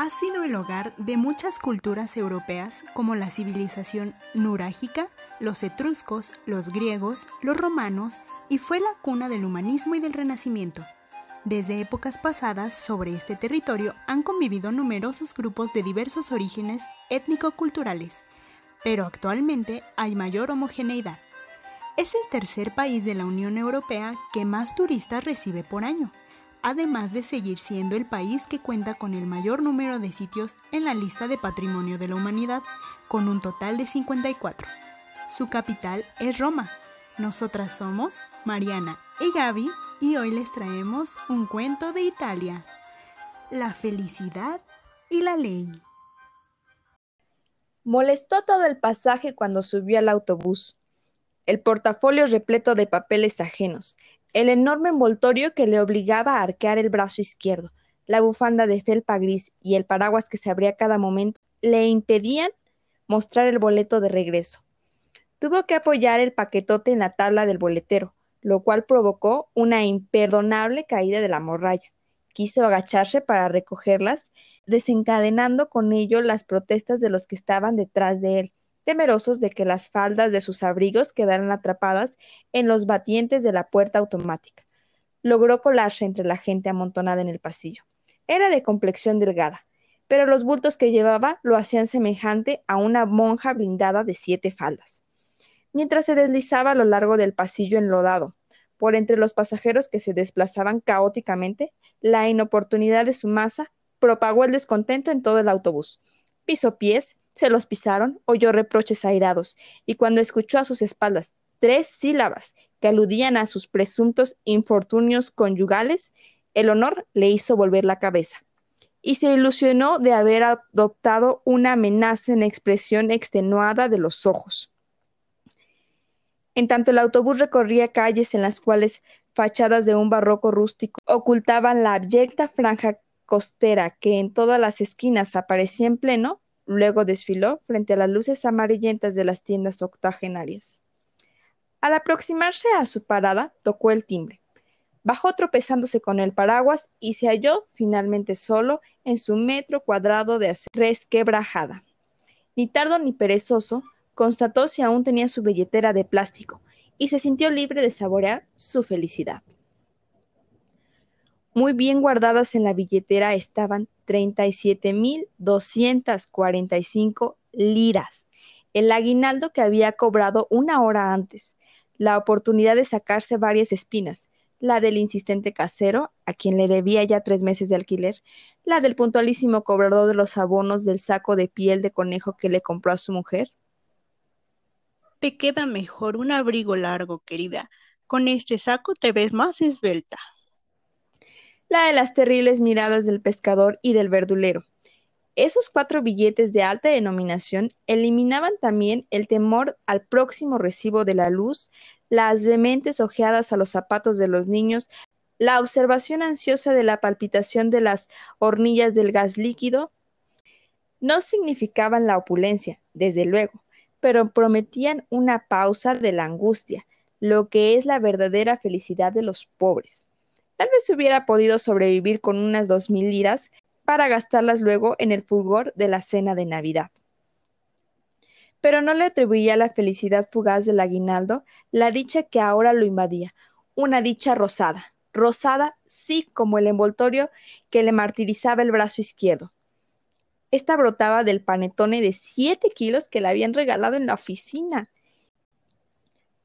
ha sido el hogar de muchas culturas europeas como la civilización nurágica, los etruscos, los griegos, los romanos y fue la cuna del humanismo y del renacimiento. Desde épocas pasadas sobre este territorio han convivido numerosos grupos de diversos orígenes étnico-culturales, pero actualmente hay mayor homogeneidad. Es el tercer país de la Unión Europea que más turistas recibe por año, además de seguir siendo el país que cuenta con el mayor número de sitios en la lista de Patrimonio de la Humanidad, con un total de 54. Su capital es Roma. Nosotras somos Mariana y Gaby y hoy les traemos un cuento de Italia. La felicidad y la ley. Molestó todo el pasaje cuando subió al autobús. El portafolio repleto de papeles ajenos, el enorme envoltorio que le obligaba a arquear el brazo izquierdo, la bufanda de felpa gris y el paraguas que se abría cada momento le impedían mostrar el boleto de regreso. Tuvo que apoyar el paquetote en la tabla del boletero, lo cual provocó una imperdonable caída de la morralla. Quiso agacharse para recogerlas, desencadenando con ello las protestas de los que estaban detrás de él temerosos de que las faldas de sus abrigos quedaran atrapadas en los batientes de la puerta automática. Logró colarse entre la gente amontonada en el pasillo. Era de complexión delgada, pero los bultos que llevaba lo hacían semejante a una monja blindada de siete faldas. Mientras se deslizaba a lo largo del pasillo enlodado, por entre los pasajeros que se desplazaban caóticamente, la inoportunidad de su masa propagó el descontento en todo el autobús. Pisó pies, se los pisaron, oyó reproches airados, y cuando escuchó a sus espaldas tres sílabas que aludían a sus presuntos infortunios conyugales, el honor le hizo volver la cabeza, y se ilusionó de haber adoptado una amenaza en expresión extenuada de los ojos. En tanto el autobús recorría calles en las cuales fachadas de un barroco rústico ocultaban la abyecta franja costera que en todas las esquinas aparecía en pleno, Luego desfiló frente a las luces amarillentas de las tiendas octogenarias. Al aproximarse a su parada, tocó el timbre. Bajó tropezándose con el paraguas y se halló finalmente solo en su metro cuadrado de resquebrajada. Ni tardo ni perezoso, constató si aún tenía su billetera de plástico y se sintió libre de saborear su felicidad. Muy bien guardadas en la billetera estaban 37.245 liras, el aguinaldo que había cobrado una hora antes, la oportunidad de sacarse varias espinas, la del insistente casero, a quien le debía ya tres meses de alquiler, la del puntualísimo cobrador de los abonos del saco de piel de conejo que le compró a su mujer. Te queda mejor un abrigo largo, querida. Con este saco te ves más esbelta la de las terribles miradas del pescador y del verdulero. Esos cuatro billetes de alta denominación eliminaban también el temor al próximo recibo de la luz, las vehementes ojeadas a los zapatos de los niños, la observación ansiosa de la palpitación de las hornillas del gas líquido. No significaban la opulencia, desde luego, pero prometían una pausa de la angustia, lo que es la verdadera felicidad de los pobres. Tal vez hubiera podido sobrevivir con unas dos mil liras para gastarlas luego en el fulgor de la cena de Navidad. Pero no le atribuía la felicidad fugaz del aguinaldo la dicha que ahora lo invadía, una dicha rosada, rosada sí como el envoltorio que le martirizaba el brazo izquierdo. Esta brotaba del panetone de siete kilos que le habían regalado en la oficina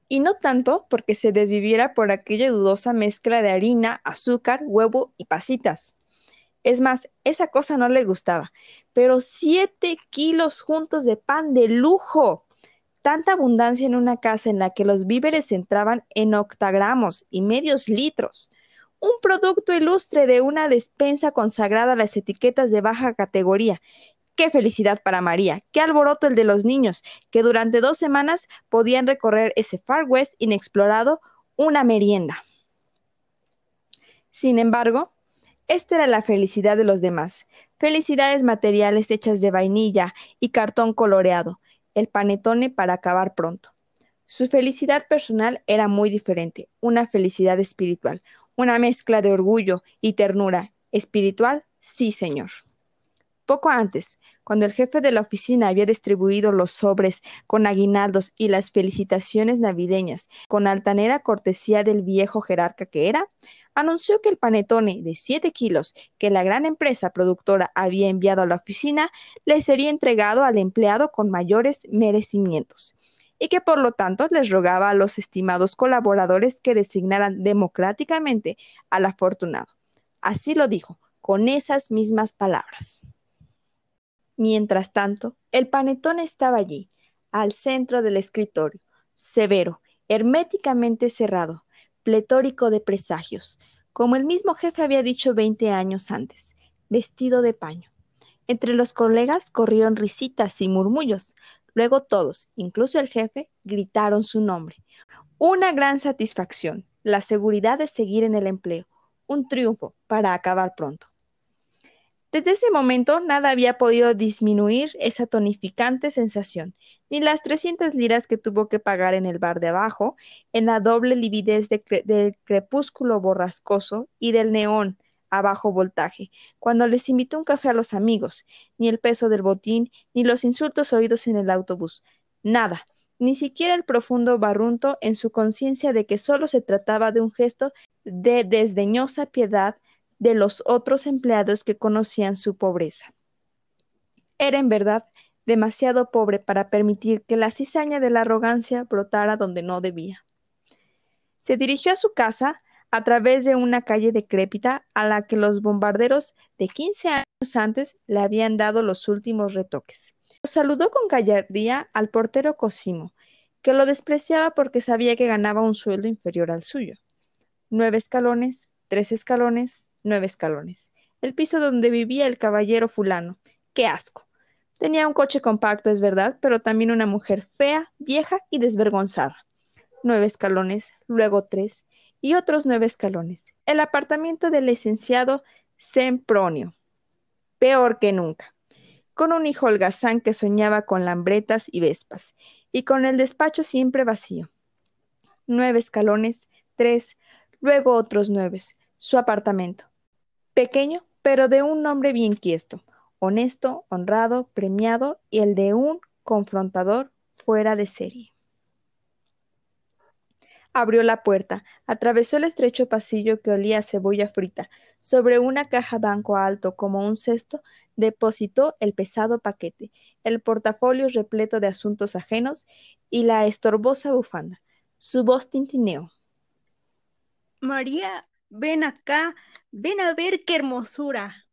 y no tanto porque se desviviera por aquella dudosa mezcla de harina, azúcar, huevo y pasitas. Es más, esa cosa no le gustaba, pero siete kilos juntos de pan de lujo. Tanta abundancia en una casa en la que los víveres entraban en octagramos y medios litros. Un producto ilustre de una despensa consagrada a las etiquetas de baja categoría Qué felicidad para María, qué alboroto el de los niños, que durante dos semanas podían recorrer ese Far West inexplorado, una merienda. Sin embargo, esta era la felicidad de los demás, felicidades materiales hechas de vainilla y cartón coloreado, el panetone para acabar pronto. Su felicidad personal era muy diferente, una felicidad espiritual, una mezcla de orgullo y ternura. Espiritual, sí, señor. Poco antes, cuando el jefe de la oficina había distribuido los sobres con aguinaldos y las felicitaciones navideñas con altanera cortesía del viejo jerarca que era, anunció que el panetone de 7 kilos que la gran empresa productora había enviado a la oficina le sería entregado al empleado con mayores merecimientos y que por lo tanto les rogaba a los estimados colaboradores que designaran democráticamente al afortunado. Así lo dijo, con esas mismas palabras. Mientras tanto, el panetón estaba allí, al centro del escritorio, severo, herméticamente cerrado, pletórico de presagios, como el mismo jefe había dicho veinte años antes, vestido de paño. Entre los colegas corrieron risitas y murmullos. Luego todos, incluso el jefe, gritaron su nombre. Una gran satisfacción, la seguridad de seguir en el empleo, un triunfo para acabar pronto. Desde ese momento nada había podido disminuir esa tonificante sensación, ni las 300 liras que tuvo que pagar en el bar de abajo, en la doble lividez del crepúsculo borrascoso y del neón a bajo voltaje, cuando les invitó un café a los amigos, ni el peso del botín, ni los insultos oídos en el autobús. Nada, ni siquiera el profundo barrunto en su conciencia de que solo se trataba de un gesto de desdeñosa piedad de los otros empleados que conocían su pobreza. Era en verdad demasiado pobre para permitir que la cizaña de la arrogancia brotara donde no debía. Se dirigió a su casa a través de una calle decrépita a la que los bombarderos de quince años antes le habían dado los últimos retoques. Saludó con gallardía al portero Cosimo, que lo despreciaba porque sabía que ganaba un sueldo inferior al suyo. Nueve escalones, tres escalones, nueve escalones. El piso donde vivía el caballero fulano. ¡Qué asco! Tenía un coche compacto, es verdad, pero también una mujer fea, vieja y desvergonzada. Nueve escalones, luego tres, y otros nueve escalones. El apartamento del licenciado Sempronio. Peor que nunca. Con un hijo holgazán que soñaba con lambretas y vespas, y con el despacho siempre vacío. Nueve escalones, tres, luego otros nueve. Su apartamento pequeño, pero de un hombre bien quiesto, honesto, honrado, premiado y el de un confrontador fuera de serie. Abrió la puerta, atravesó el estrecho pasillo que olía a cebolla frita. Sobre una caja banco alto como un cesto, depositó el pesado paquete, el portafolio repleto de asuntos ajenos y la estorbosa bufanda. Su voz tintineó. María, ven acá, ven a ver qué hermosura.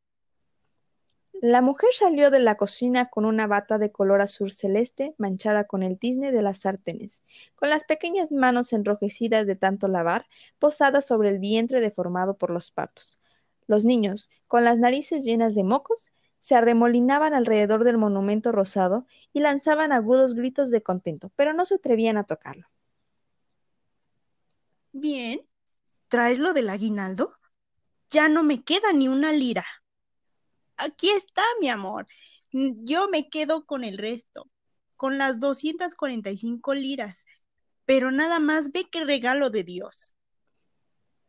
La mujer salió de la cocina con una bata de color azul celeste manchada con el tizne de las sartenes, con las pequeñas manos enrojecidas de tanto lavar, posadas sobre el vientre deformado por los partos. Los niños, con las narices llenas de mocos, se arremolinaban alrededor del monumento rosado y lanzaban agudos gritos de contento, pero no se atrevían a tocarlo. Bien, ¿Traes lo del aguinaldo? Ya no me queda ni una lira. Aquí está, mi amor. Yo me quedo con el resto, con las 245 liras. Pero nada más ve qué regalo de Dios.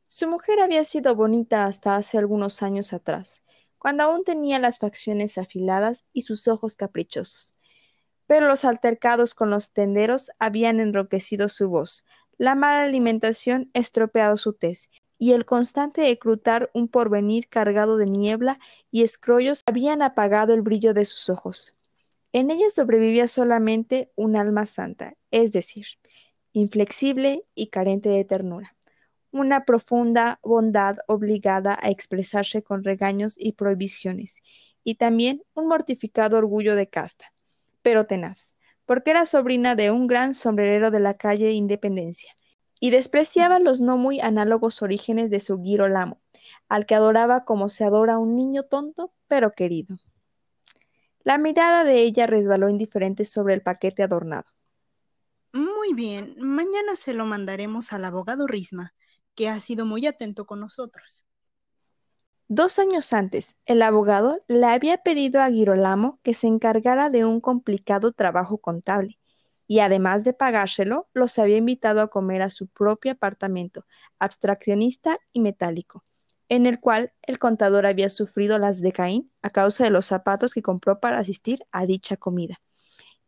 Su mujer había sido bonita hasta hace algunos años atrás, cuando aún tenía las facciones afiladas y sus ojos caprichosos. Pero los altercados con los tenderos habían enroquecido su voz, la mala alimentación estropeado su tez, y el constante escrutar un porvenir cargado de niebla y escrollos habían apagado el brillo de sus ojos. En ella sobrevivía solamente un alma santa, es decir, inflexible y carente de ternura, una profunda bondad obligada a expresarse con regaños y prohibiciones, y también un mortificado orgullo de casta, pero tenaz porque era sobrina de un gran sombrerero de la calle Independencia, y despreciaba los no muy análogos orígenes de su Girolamo, al que adoraba como se adora a un niño tonto, pero querido. La mirada de ella resbaló indiferente sobre el paquete adornado. Muy bien, mañana se lo mandaremos al abogado Risma, que ha sido muy atento con nosotros. Dos años antes, el abogado le había pedido a Girolamo que se encargara de un complicado trabajo contable, y además de pagárselo, los había invitado a comer a su propio apartamento, abstraccionista y metálico, en el cual el contador había sufrido las de Caín a causa de los zapatos que compró para asistir a dicha comida.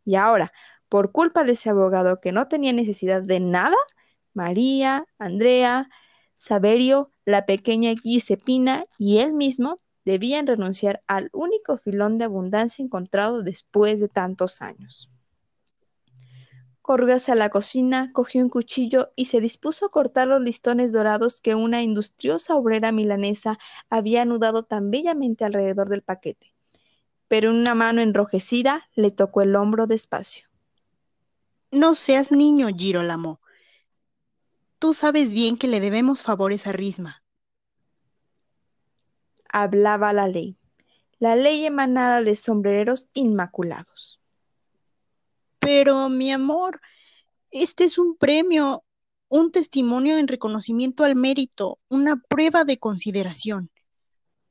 Y ahora, por culpa de ese abogado que no tenía necesidad de nada, María, Andrea, Saverio, la pequeña Giuseppina y él mismo debían renunciar al único filón de abundancia encontrado después de tantos años. Corrió hacia la cocina, cogió un cuchillo y se dispuso a cortar los listones dorados que una industriosa obrera milanesa había anudado tan bellamente alrededor del paquete. Pero una mano enrojecida le tocó el hombro despacio. No seas niño, Girolamo. Tú sabes bien que le debemos favores a Risma. Hablaba la ley, la ley emanada de sombreros inmaculados. Pero, mi amor, este es un premio, un testimonio en reconocimiento al mérito, una prueba de consideración.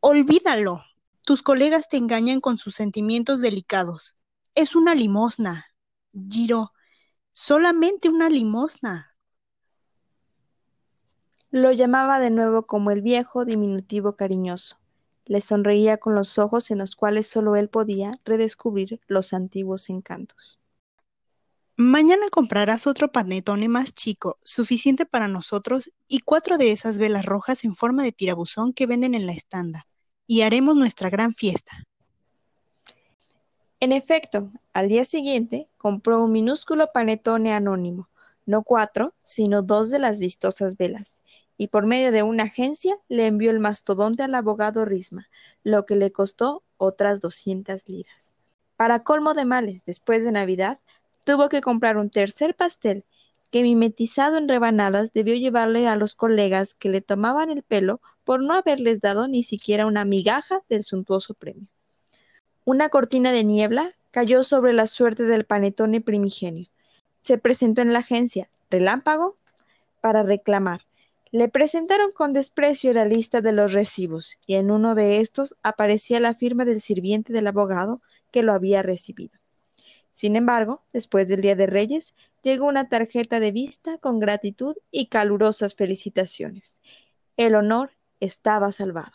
Olvídalo. Tus colegas te engañan con sus sentimientos delicados. Es una limosna. Giro, solamente una limosna. Lo llamaba de nuevo como el viejo diminutivo cariñoso. Le sonreía con los ojos en los cuales solo él podía redescubrir los antiguos encantos. Mañana comprarás otro panetone más chico, suficiente para nosotros, y cuatro de esas velas rojas en forma de tirabuzón que venden en la estanda, y haremos nuestra gran fiesta. En efecto, al día siguiente compró un minúsculo panetone anónimo, no cuatro, sino dos de las vistosas velas, y por medio de una agencia le envió el mastodonte al abogado Risma, lo que le costó otras doscientas liras. Para colmo de males, después de Navidad, tuvo que comprar un tercer pastel que mimetizado en rebanadas debió llevarle a los colegas que le tomaban el pelo por no haberles dado ni siquiera una migaja del suntuoso premio. Una cortina de niebla cayó sobre la suerte del panetone primigenio. Se presentó en la agencia Relámpago para reclamar. Le presentaron con desprecio la lista de los recibos, y en uno de estos aparecía la firma del sirviente del abogado que lo había recibido. Sin embargo, después del Día de Reyes, llegó una tarjeta de vista con gratitud y calurosas felicitaciones. El honor estaba salvado.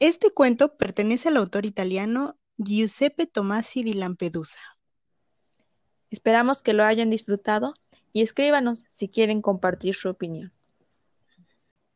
Este cuento pertenece al autor italiano Giuseppe Tomasi di Lampedusa. Esperamos que lo hayan disfrutado y escríbanos si quieren compartir su opinión.